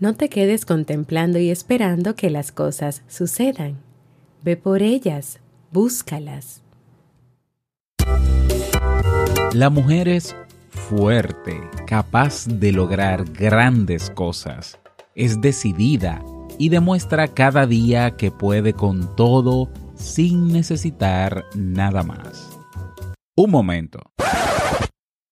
No te quedes contemplando y esperando que las cosas sucedan. Ve por ellas, búscalas. La mujer es fuerte, capaz de lograr grandes cosas. Es decidida y demuestra cada día que puede con todo sin necesitar nada más. Un momento.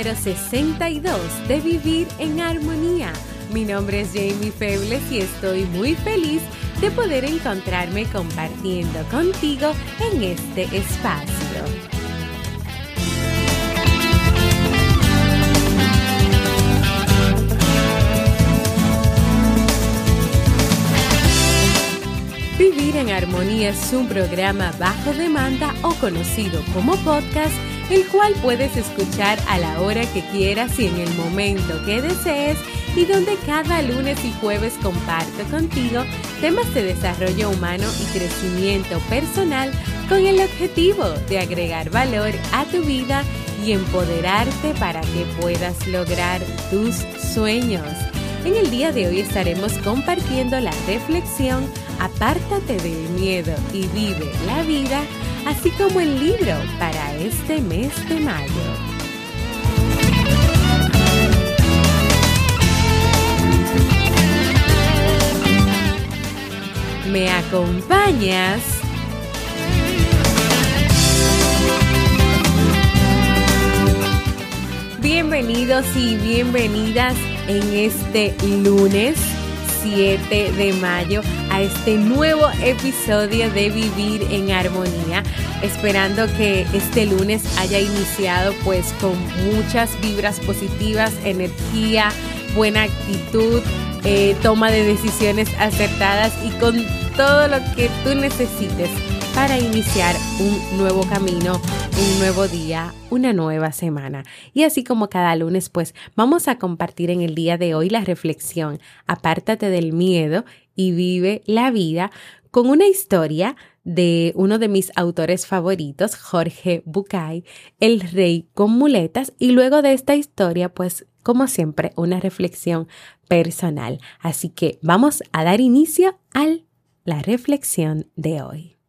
Número 62 de Vivir en Armonía. Mi nombre es Jamie Febles y estoy muy feliz de poder encontrarme compartiendo contigo en este espacio. Vivir en Armonía es un programa bajo demanda o conocido como podcast el cual puedes escuchar a la hora que quieras y en el momento que desees y donde cada lunes y jueves comparto contigo temas de desarrollo humano y crecimiento personal con el objetivo de agregar valor a tu vida y empoderarte para que puedas lograr tus sueños. En el día de hoy estaremos compartiendo la reflexión Apártate del miedo y vive la vida así como el libro para este mes de mayo. ¿Me acompañas? Bienvenidos y bienvenidas en este lunes 7 de mayo a este nuevo episodio de Vivir en Armonía, esperando que este lunes haya iniciado pues con muchas vibras positivas, energía, buena actitud, eh, toma de decisiones acertadas y con todo lo que tú necesites para iniciar un nuevo camino, un nuevo día, una nueva semana. Y así como cada lunes, pues vamos a compartir en el día de hoy la reflexión, apártate del miedo y vive la vida con una historia de uno de mis autores favoritos, Jorge Bucay, El rey con muletas, y luego de esta historia, pues como siempre, una reflexión personal. Así que vamos a dar inicio a la reflexión de hoy.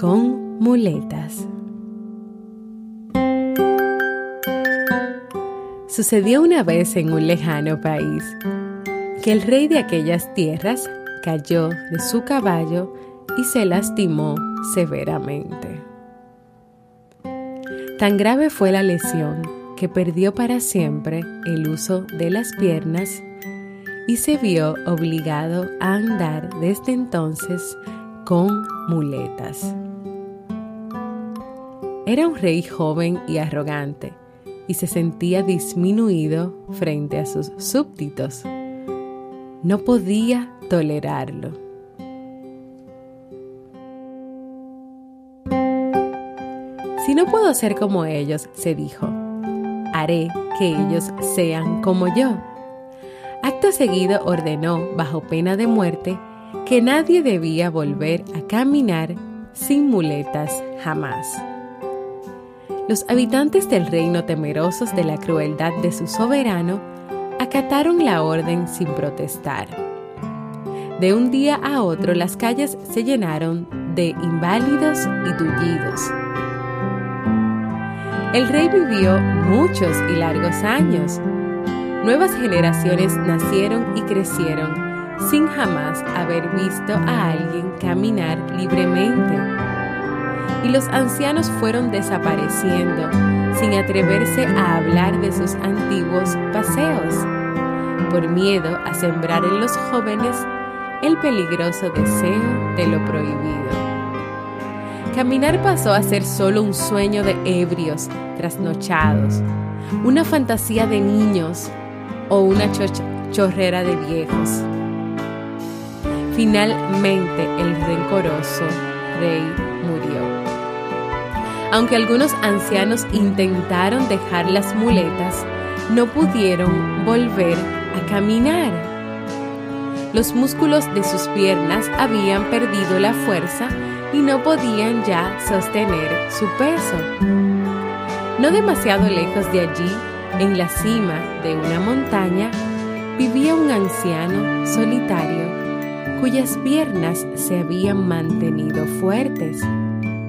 Con muletas. Sucedió una vez en un lejano país que el rey de aquellas tierras cayó de su caballo y se lastimó severamente. Tan grave fue la lesión que perdió para siempre el uso de las piernas y se vio obligado a andar desde entonces con muletas. Era un rey joven y arrogante y se sentía disminuido frente a sus súbditos. No podía tolerarlo. Si no puedo ser como ellos, se dijo, haré que ellos sean como yo. Acto seguido ordenó, bajo pena de muerte, que nadie debía volver a caminar sin muletas jamás. Los habitantes del reino temerosos de la crueldad de su soberano acataron la orden sin protestar. De un día a otro las calles se llenaron de inválidos y tullidos. El rey vivió muchos y largos años. Nuevas generaciones nacieron y crecieron sin jamás haber visto a alguien caminar libremente. Y los ancianos fueron desapareciendo sin atreverse a hablar de sus antiguos paseos, por miedo a sembrar en los jóvenes el peligroso deseo de lo prohibido. Caminar pasó a ser solo un sueño de ebrios trasnochados, una fantasía de niños o una chorrera de viejos. Finalmente el rencoroso rey murió. Aunque algunos ancianos intentaron dejar las muletas, no pudieron volver a caminar. Los músculos de sus piernas habían perdido la fuerza y no podían ya sostener su peso. No demasiado lejos de allí, en la cima de una montaña, vivía un anciano solitario cuyas piernas se habían mantenido fuertes,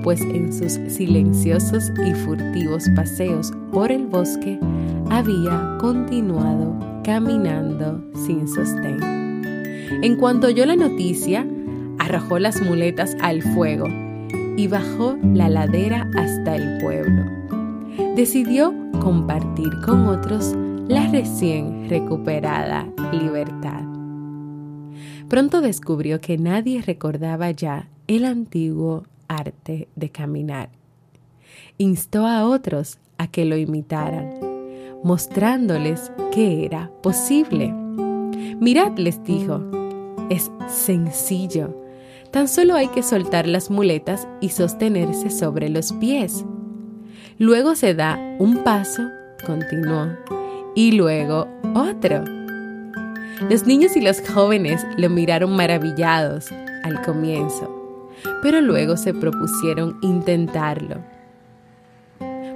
pues en sus silenciosos y furtivos paseos por el bosque había continuado caminando sin sostén. En cuanto oyó la noticia, arrojó las muletas al fuego y bajó la ladera hasta el pueblo. Decidió compartir con otros la recién recuperada libertad. Pronto descubrió que nadie recordaba ya el antiguo arte de caminar. Instó a otros a que lo imitaran, mostrándoles que era posible. Mirad, les dijo, es sencillo Tan solo hay que soltar las muletas y sostenerse sobre los pies. Luego se da un paso, continuó, y luego otro. Los niños y los jóvenes lo miraron maravillados al comienzo, pero luego se propusieron intentarlo.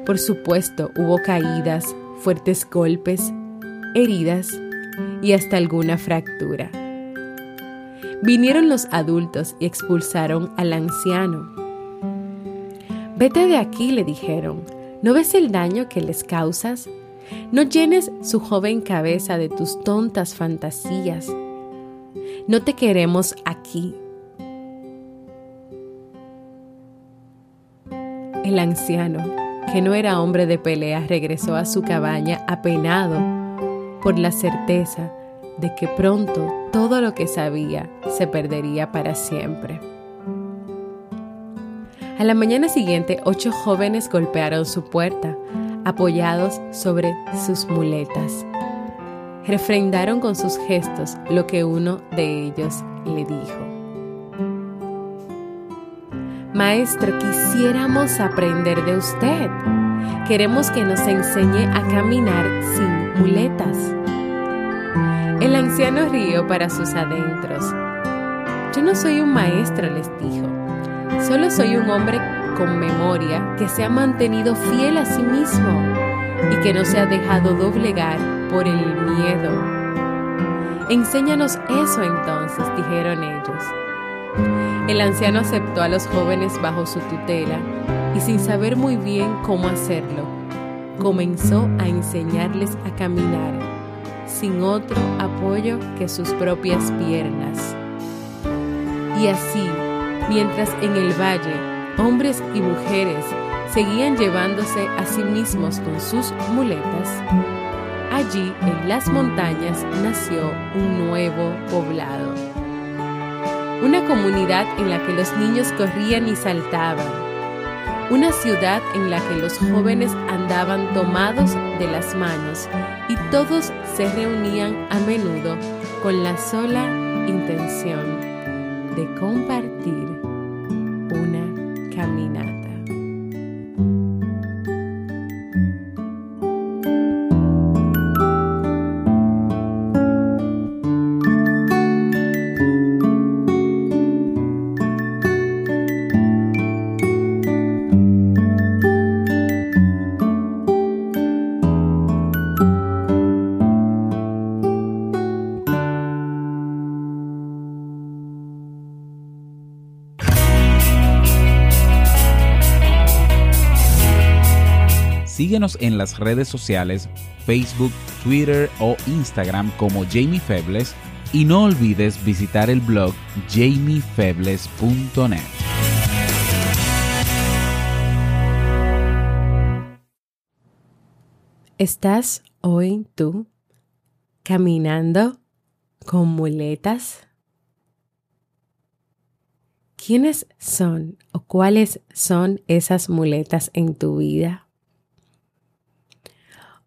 Por supuesto, hubo caídas, fuertes golpes, heridas y hasta alguna fractura. Vinieron los adultos y expulsaron al anciano. Vete de aquí, le dijeron. ¿No ves el daño que les causas? No llenes su joven cabeza de tus tontas fantasías. No te queremos aquí. El anciano, que no era hombre de pelea, regresó a su cabaña apenado por la certeza de que pronto todo lo que sabía se perdería para siempre. A la mañana siguiente, ocho jóvenes golpearon su puerta, apoyados sobre sus muletas. Refrendaron con sus gestos lo que uno de ellos le dijo. Maestro, quisiéramos aprender de usted. Queremos que nos enseñe a caminar sin muletas. El anciano rió para sus adentros. Yo no soy un maestro, les dijo. Solo soy un hombre con memoria que se ha mantenido fiel a sí mismo y que no se ha dejado doblegar por el miedo. Enséñanos eso entonces, dijeron ellos. El anciano aceptó a los jóvenes bajo su tutela y sin saber muy bien cómo hacerlo, comenzó a enseñarles a caminar sin otro apoyo que sus propias piernas. Y así, mientras en el valle hombres y mujeres seguían llevándose a sí mismos con sus muletas, allí en las montañas nació un nuevo poblado. Una comunidad en la que los niños corrían y saltaban, una ciudad en la que los jóvenes andaban tomados de las manos y todos se reunían a menudo con la sola intención de compartir una caminata. Síguenos en las redes sociales Facebook, Twitter o Instagram como Jamie Febles y no olvides visitar el blog jamiefebles.net. ¿Estás hoy tú caminando con muletas? ¿Quiénes son o cuáles son esas muletas en tu vida?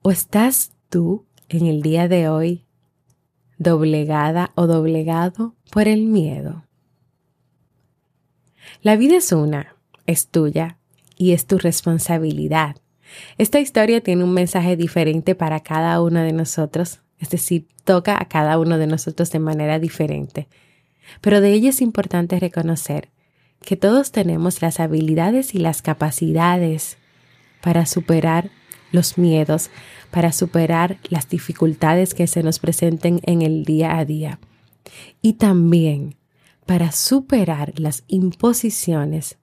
¿O estás tú en el día de hoy doblegada o doblegado por el miedo? La vida es una, es tuya y es tu responsabilidad esta historia tiene un mensaje diferente para cada uno de nosotros, es decir, toca a cada uno de nosotros de manera diferente. Pero de ella es importante reconocer que todos tenemos las habilidades y las capacidades para superar los miedos, para superar las dificultades que se nos presenten en el día a día y también para superar las imposiciones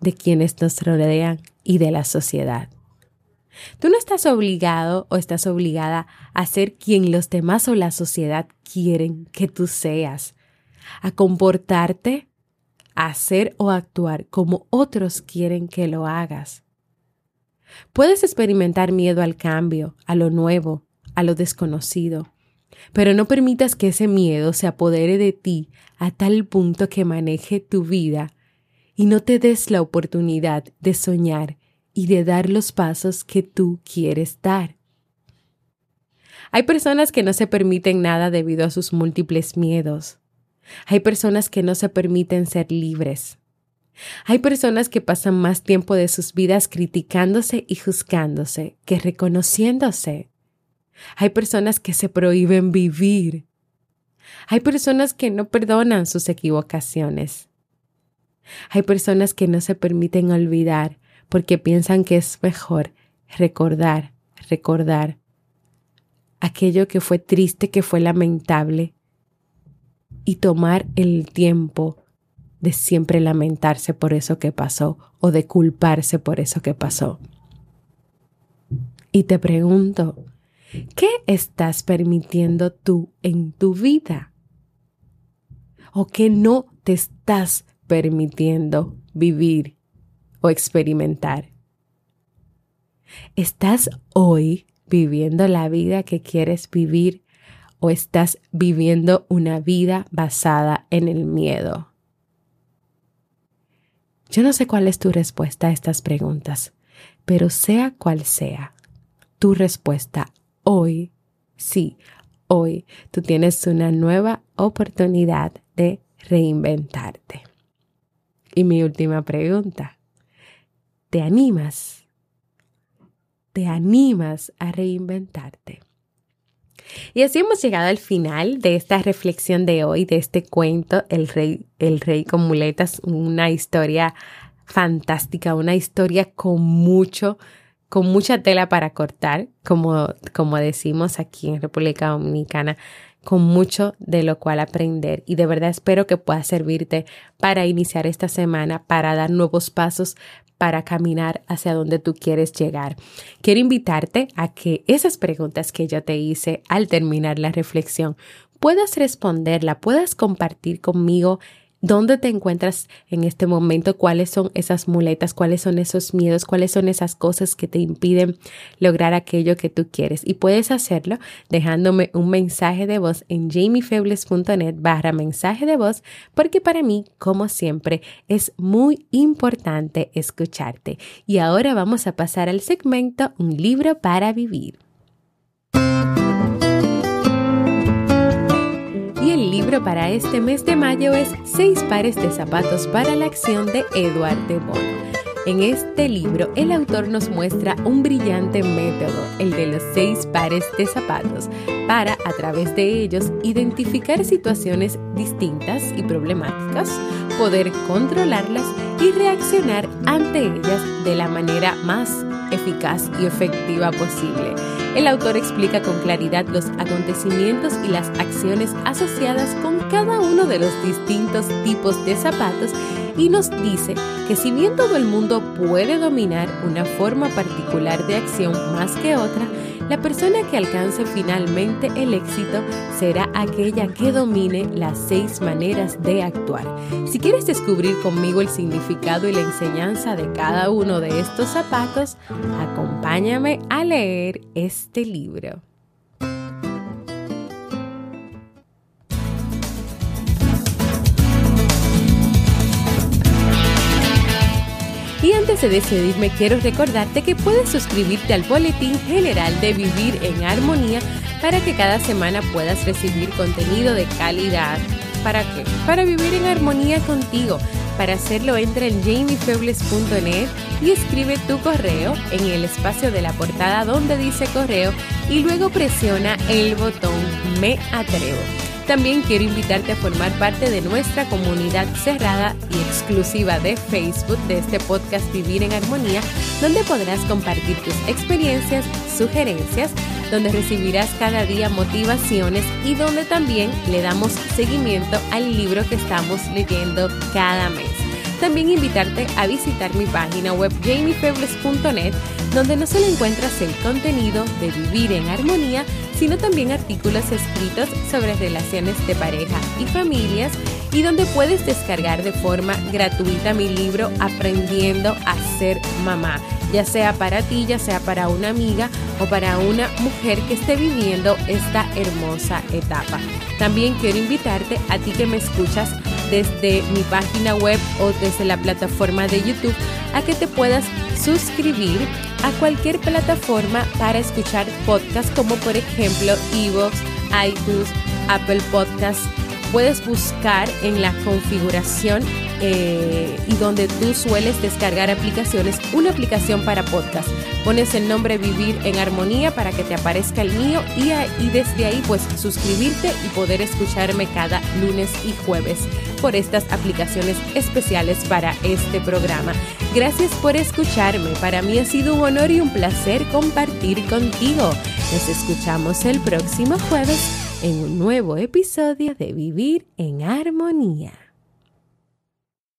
de quienes nos rodean y de la sociedad. Tú no estás obligado o estás obligada a ser quien los demás o la sociedad quieren que tú seas, a comportarte, a hacer o actuar como otros quieren que lo hagas. Puedes experimentar miedo al cambio, a lo nuevo, a lo desconocido, pero no permitas que ese miedo se apodere de ti a tal punto que maneje tu vida y no te des la oportunidad de soñar y de dar los pasos que tú quieres dar. Hay personas que no se permiten nada debido a sus múltiples miedos. Hay personas que no se permiten ser libres. Hay personas que pasan más tiempo de sus vidas criticándose y juzgándose que reconociéndose. Hay personas que se prohíben vivir. Hay personas que no perdonan sus equivocaciones. Hay personas que no se permiten olvidar porque piensan que es mejor recordar, recordar aquello que fue triste, que fue lamentable, y tomar el tiempo de siempre lamentarse por eso que pasó o de culparse por eso que pasó. Y te pregunto, ¿qué estás permitiendo tú en tu vida? ¿O qué no te estás permitiendo vivir o experimentar. ¿Estás hoy viviendo la vida que quieres vivir o estás viviendo una vida basada en el miedo? Yo no sé cuál es tu respuesta a estas preguntas, pero sea cual sea tu respuesta hoy, sí, hoy tú tienes una nueva oportunidad de reinventarte. Y mi última pregunta, te animas, te animas a reinventarte. Y así hemos llegado al final de esta reflexión de hoy, de este cuento, El Rey, el Rey con muletas, una historia fantástica, una historia con mucho, con mucha tela para cortar, como, como decimos aquí en República Dominicana con mucho de lo cual aprender. Y de verdad espero que pueda servirte para iniciar esta semana, para dar nuevos pasos, para caminar hacia donde tú quieres llegar. Quiero invitarte a que esas preguntas que yo te hice al terminar la reflexión puedas responderla, puedas compartir conmigo ¿Dónde te encuentras en este momento? ¿Cuáles son esas muletas? ¿Cuáles son esos miedos? ¿Cuáles son esas cosas que te impiden lograr aquello que tú quieres? Y puedes hacerlo dejándome un mensaje de voz en jamiefebles.net barra mensaje de voz, porque para mí, como siempre, es muy importante escucharte. Y ahora vamos a pasar al segmento Un libro para vivir. Para este mes de mayo es Seis pares de zapatos para la acción de Edward de Bono. En este libro, el autor nos muestra un brillante método, el de los seis pares de zapatos, para, a través de ellos, identificar situaciones distintas y problemáticas, poder controlarlas y reaccionar ante ellas de la manera más eficaz y efectiva posible. El autor explica con claridad los acontecimientos y las acciones asociadas con cada uno de los distintos tipos de zapatos y nos dice que si bien todo el mundo puede dominar una forma particular de acción más que otra, la persona que alcance finalmente el éxito será aquella que domine las seis maneras de actuar. Si quieres descubrir conmigo el significado y la enseñanza de cada uno de estos zapatos, acompáñame a leer este libro. Y antes de decidirme, quiero recordarte que puedes suscribirte al Boletín General de Vivir en Armonía para que cada semana puedas recibir contenido de calidad. ¿Para qué? Para vivir en armonía contigo. Para hacerlo entra en jamiefebles.net y escribe tu correo en el espacio de la portada donde dice correo y luego presiona el botón Me atrevo. También quiero invitarte a formar parte de nuestra comunidad cerrada y exclusiva de Facebook de este podcast Vivir en Armonía, donde podrás compartir tus experiencias, sugerencias, donde recibirás cada día motivaciones y donde también le damos seguimiento al libro que estamos leyendo cada mes. También invitarte a visitar mi página web jamiefebles.net, donde no solo encuentras el contenido de Vivir en Armonía, sino también artículos escritos sobre relaciones de pareja y familias y donde puedes descargar de forma gratuita mi libro Aprendiendo a ser mamá, ya sea para ti, ya sea para una amiga o para una mujer que esté viviendo esta hermosa etapa. También quiero invitarte a ti que me escuchas desde mi página web o desde la plataforma de YouTube a que te puedas suscribir a cualquier plataforma para escuchar podcasts como por ejemplo Evox, iTunes, Apple Podcasts. Puedes buscar en la configuración eh, y donde tú sueles descargar aplicaciones, una aplicación para podcast. Pones el nombre Vivir en Armonía para que te aparezca el mío y, y desde ahí pues suscribirte y poder escucharme cada lunes y jueves por estas aplicaciones especiales para este programa. Gracias por escucharme. Para mí ha sido un honor y un placer compartir contigo. Nos escuchamos el próximo jueves en un nuevo episodio de Vivir en Armonía.